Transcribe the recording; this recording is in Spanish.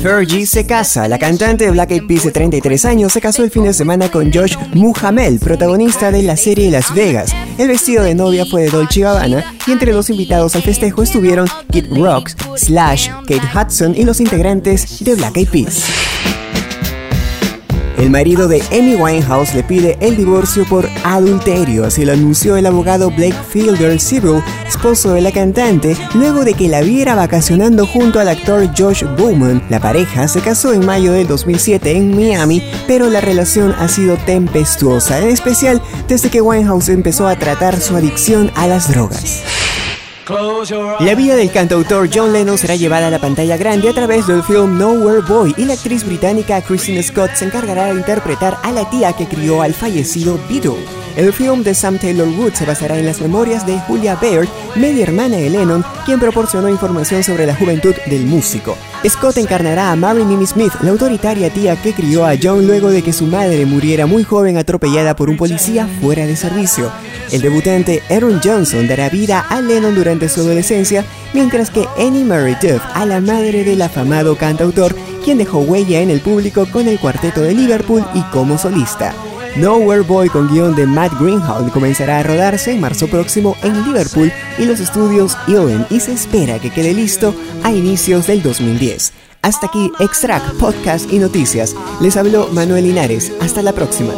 Fergie se casa. La cantante de Black Eyed Peas de 33 años se casó el fin de semana con Josh Muhamel, protagonista de la serie Las Vegas. El vestido de novia fue de Dolce Gabbana y entre los invitados al festejo estuvieron Kid Rocks, Slash, Kate Hudson y los integrantes de Black Eyed Peas. El marido de Amy Winehouse le pide el divorcio por adulterio, así lo anunció el abogado Blake Fielder Civil, esposo de la cantante, luego de que la viera vacacionando junto al actor Josh Bowman. La pareja se casó en mayo del 2007 en Miami, pero la relación ha sido tempestuosa, en especial desde que Winehouse empezó a tratar su adicción a las drogas. La vida del cantautor John Lennon será llevada a la pantalla grande a través del film Nowhere Boy y la actriz británica Christine Scott se encargará de interpretar a la tía que crió al fallecido Beatle. El film de Sam Taylor Wood se basará en las memorias de Julia Baird, media hermana de Lennon, quien proporcionó información sobre la juventud del músico. Scott encarnará a Mary Mimi Smith, la autoritaria tía que crió a John luego de que su madre muriera muy joven atropellada por un policía fuera de servicio. El debutante Aaron Johnson dará vida a Lennon durante su adolescencia, mientras que Annie Meredith a la madre del afamado cantautor, quien dejó huella en el público con el cuarteto de Liverpool y como solista. Nowhere Boy con guion de Matt Greenhalgh comenzará a rodarse en marzo próximo en Liverpool y los estudios Eolen y se espera que quede listo a inicios del 2010. Hasta aquí Extract, Podcast y Noticias. Les habló Manuel Linares. Hasta la próxima.